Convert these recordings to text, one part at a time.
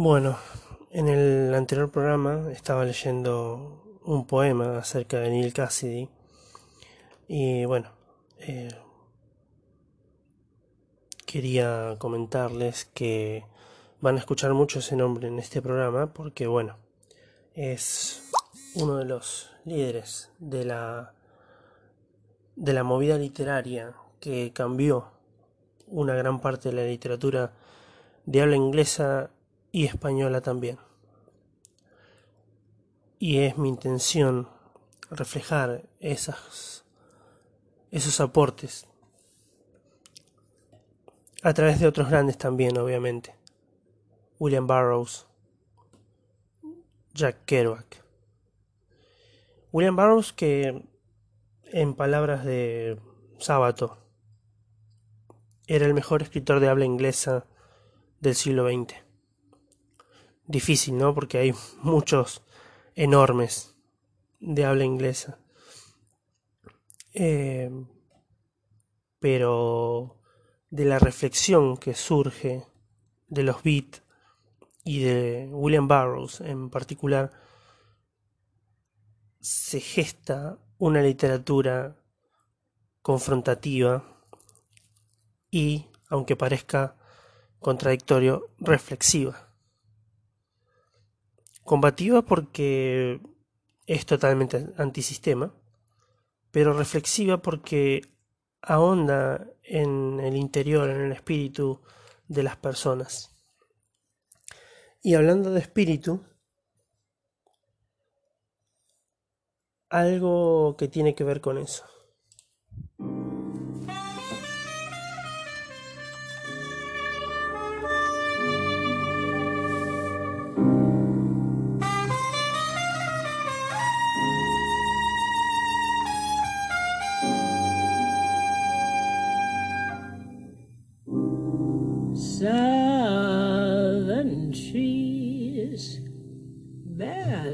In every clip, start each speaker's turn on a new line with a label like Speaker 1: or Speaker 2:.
Speaker 1: Bueno, en el anterior programa estaba leyendo un poema acerca de Neil Cassidy y bueno, eh, quería comentarles que van a escuchar mucho ese nombre en este programa porque bueno, es uno de los líderes de la de la movida literaria que cambió una gran parte de la literatura de habla inglesa y española también. Y es mi intención reflejar esas, esos aportes a través de otros grandes también, obviamente. William Burroughs, Jack Kerouac. William Burroughs que, en palabras de Sábato, era el mejor escritor de habla inglesa del siglo XX. Difícil, ¿no? Porque hay muchos enormes de habla inglesa. Eh, pero de la reflexión que surge de los beats y de William Burroughs en particular, se gesta una literatura confrontativa y, aunque parezca contradictorio, reflexiva. Combativa porque es totalmente antisistema, pero reflexiva porque ahonda en el interior, en el espíritu de las personas. Y hablando de espíritu, algo que tiene que ver con eso.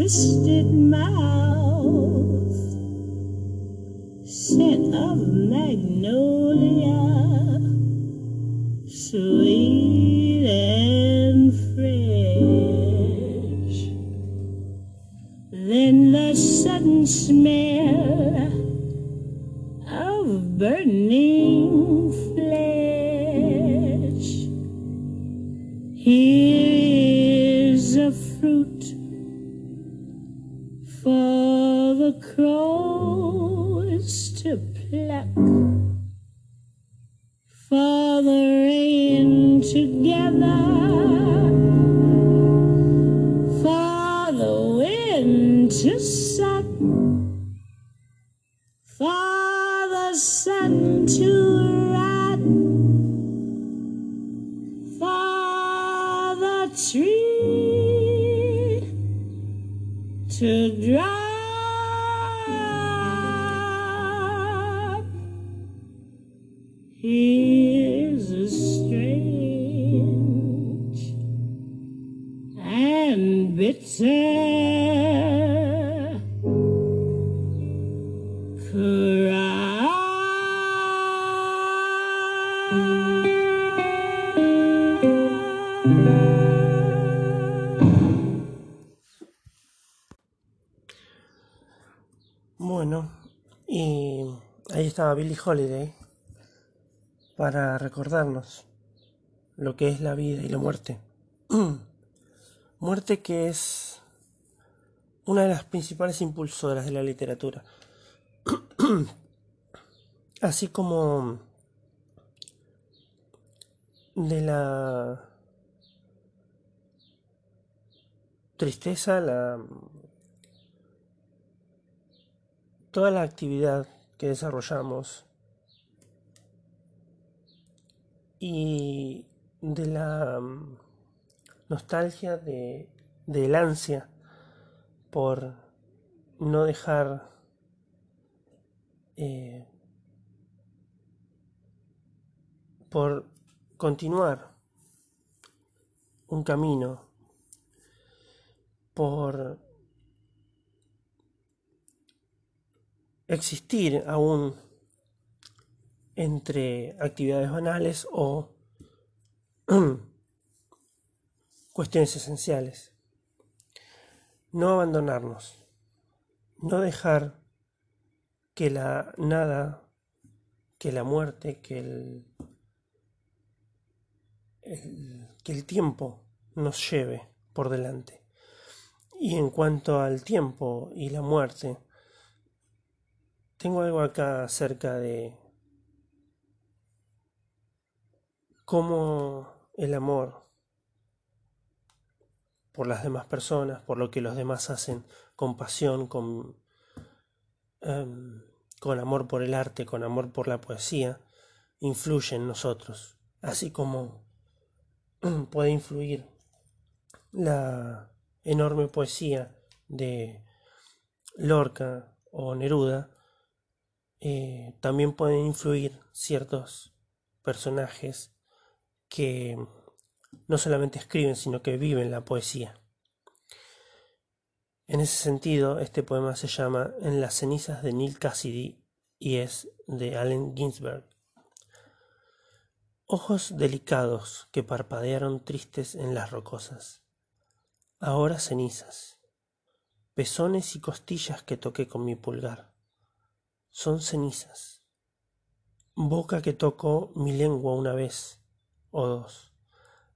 Speaker 2: Twisted
Speaker 1: Bueno, y ahí estaba Billie Holiday para recordarnos lo que es la vida y la muerte. Muerte que es una de las principales impulsoras de la literatura. Así como de la tristeza, la toda la actividad que desarrollamos y de la nostalgia de, del ansia por no dejar eh, por continuar un camino por existir aún entre actividades banales o cuestiones esenciales. No abandonarnos, no dejar que la nada, que la muerte, que el, que el tiempo nos lleve por delante. Y en cuanto al tiempo y la muerte, tengo algo acá acerca de cómo el amor por las demás personas, por lo que los demás hacen, con pasión, con, em, con amor por el arte, con amor por la poesía, influye en nosotros, así como puede influir la enorme poesía de Lorca o Neruda eh, también pueden influir ciertos personajes que no solamente escriben, sino que viven la poesía. En ese sentido, este poema se llama En las cenizas de Neil Cassidy y es de Allen Ginsberg. Ojos delicados que parpadearon tristes en las rocosas. Ahora cenizas. Pezones y costillas que toqué con mi pulgar son cenizas. Boca que tocó mi lengua una vez o dos,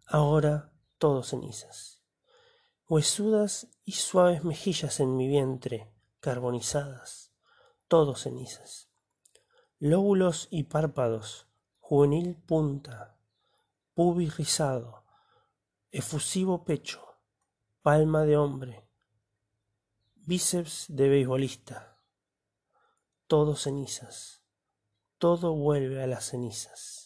Speaker 1: ahora todo cenizas. Huesudas y suaves mejillas en mi vientre, carbonizadas, todo cenizas. Lóbulos y párpados, juvenil punta, pubis rizado, efusivo pecho, palma de hombre, bíceps de beisbolista todo cenizas, todo vuelve a las cenizas.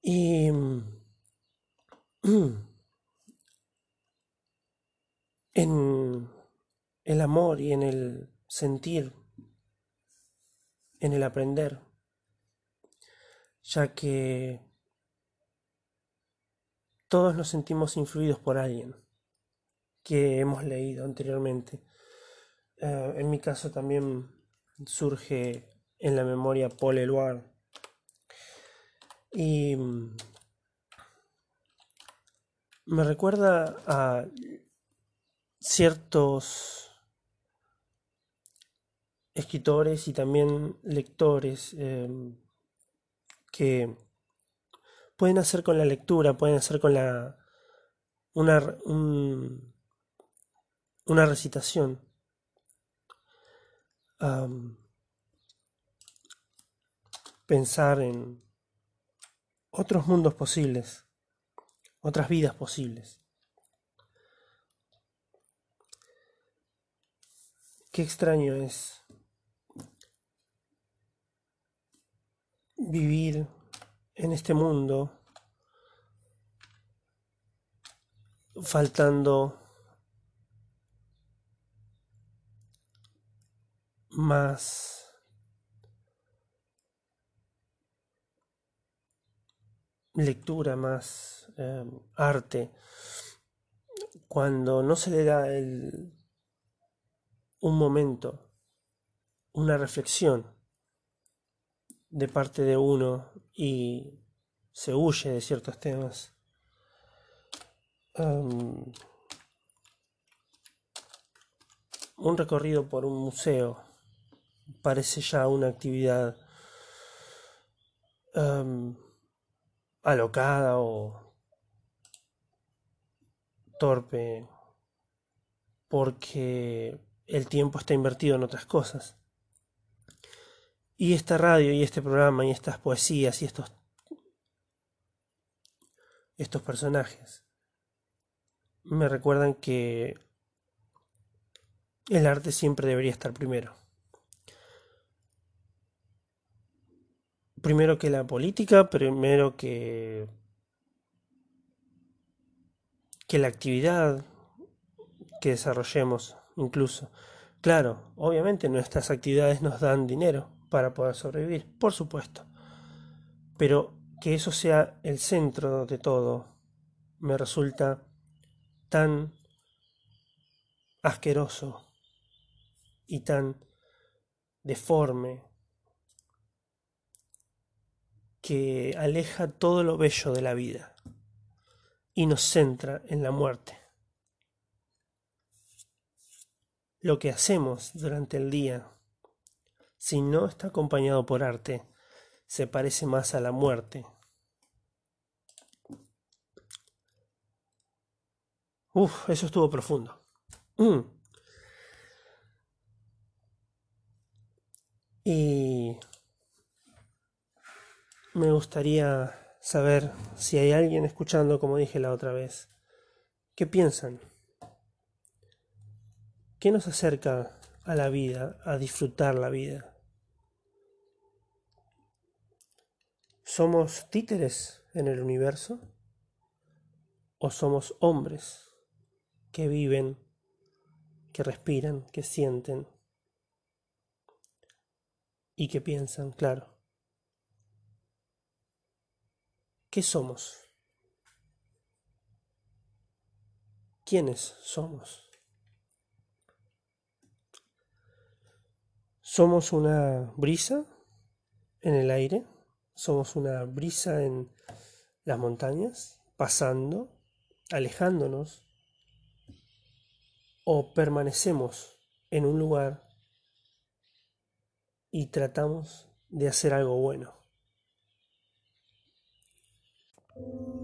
Speaker 1: Y en el amor y en el sentir, en el aprender, ya que todos nos sentimos influidos por alguien que hemos leído anteriormente eh, en mi caso también surge en la memoria Paul Eluard. Y mm, me recuerda a ciertos escritores y también lectores em, que pueden hacer con la lectura, pueden hacer con la una, una recitación. Pensar en otros mundos posibles, otras vidas posibles. Qué extraño es vivir en este mundo faltando más lectura, más em, arte, cuando no se le da el, un momento, una reflexión de parte de uno y se huye de ciertos temas. Em, un recorrido por un museo parece ya una actividad em, alocada o torpe porque el tiempo está invertido en otras cosas. Y esta radio y este programa y estas poesías y estos estos personajes me recuerdan que el arte siempre debería estar primero. Primero que la política, primero que que la actividad que desarrollemos incluso. Claro, obviamente nuestras actividades nos dan dinero para poder sobrevivir, por supuesto. Pero que eso sea el centro de todo me resulta tan asqueroso y tan deforme que aleja todo lo bello de la vida y nos centra en la muerte. Lo que hacemos durante el día, si no está acompañado por arte, se parece más a la muerte. Uf, eso estuvo profundo. Mm. Y me gustaría saber si hay alguien escuchando, como dije la otra vez, ¿qué piensan? ¿Qué nos acerca a la vida, a disfrutar la vida? ¿Somos títeres en el universo? ¿O somos hombres que viven, que respiran, que sienten y que piensan, claro? ¿Qué somos? ¿Quiénes somos? ¿Somos una brisa en el aire? Somos una brisa en las montañas, pasando, alejándonos, o permanecemos en un lugar y tratamos de hacer algo bueno. Thank you.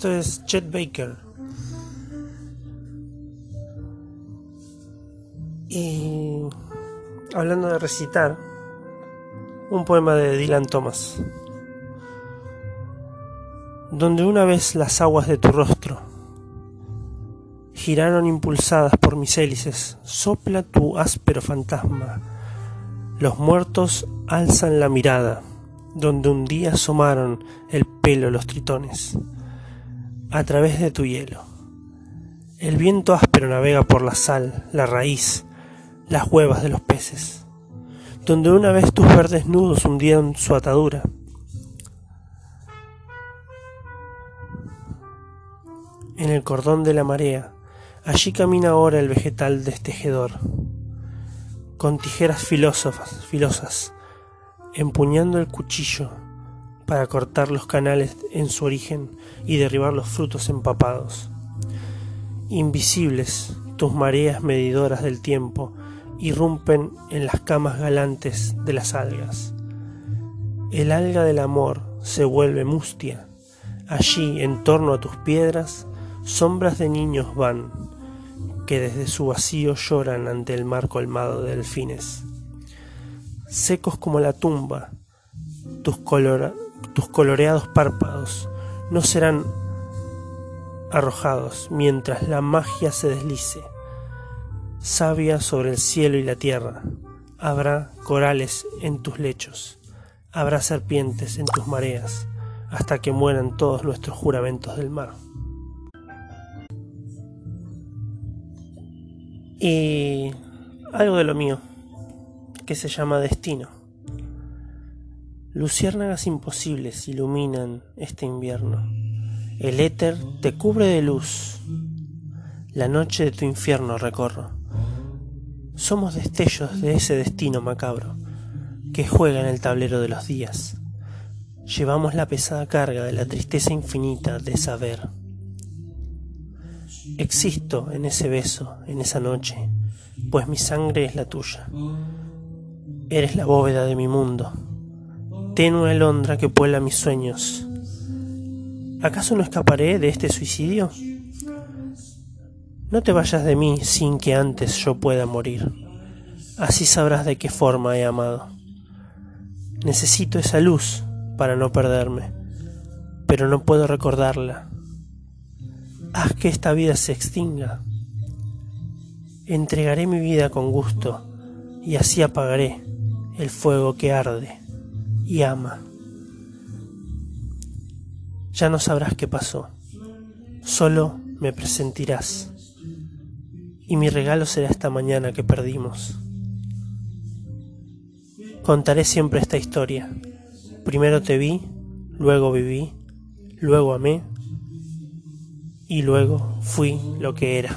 Speaker 1: Esto es Chet Baker. Y hablando de recitar, un poema de Dylan Thomas. Donde una vez las aguas de tu rostro giraron impulsadas por mis hélices, sopla tu áspero fantasma. Los muertos alzan la mirada, donde un día asomaron el pelo los tritones a través de tu hielo. El viento áspero navega por la sal, la raíz, las huevas de los peces, donde una vez tus verdes nudos hundieron su atadura. En el cordón de la marea, allí camina ahora el vegetal destejedor, con tijeras filósofas, filosas, empuñando el cuchillo para cortar los canales en su origen y derribar los frutos empapados. Invisibles, tus mareas medidoras del tiempo irrumpen en las camas galantes de las algas. El alga del amor se vuelve mustia. Allí, en torno a tus piedras, sombras de niños van, que desde su vacío lloran ante el mar colmado de delfines. Secos como la tumba, tus, colora tus coloreados párpados no serán arrojados mientras la magia se deslice. Sabia sobre el cielo y la tierra, habrá corales en tus lechos, habrá serpientes en tus mareas, hasta que mueran todos nuestros juramentos del mar. Y algo de lo mío, que se llama destino. Luciérnagas imposibles iluminan este invierno. El éter te cubre de luz. La noche de tu infierno recorro. Somos destellos de ese destino macabro que juega en el tablero de los días. Llevamos la pesada carga de la tristeza infinita de saber. Existo en ese beso, en esa noche, pues mi sangre es la tuya. Eres la bóveda de mi mundo, tenue alondra que puebla mis sueños. ¿Acaso no escaparé de este suicidio? No te vayas de mí sin que antes yo pueda morir. Así sabrás de qué forma he amado. Necesito esa luz para no perderme, pero no puedo recordarla. Haz que esta vida se extinga. Entregaré mi vida con gusto y así apagaré el fuego que arde y ama. Ya no sabrás qué pasó, solo me presentirás y mi regalo será esta mañana que perdimos. Contaré siempre esta historia. Primero te vi, luego viví, luego amé y luego fui lo que era.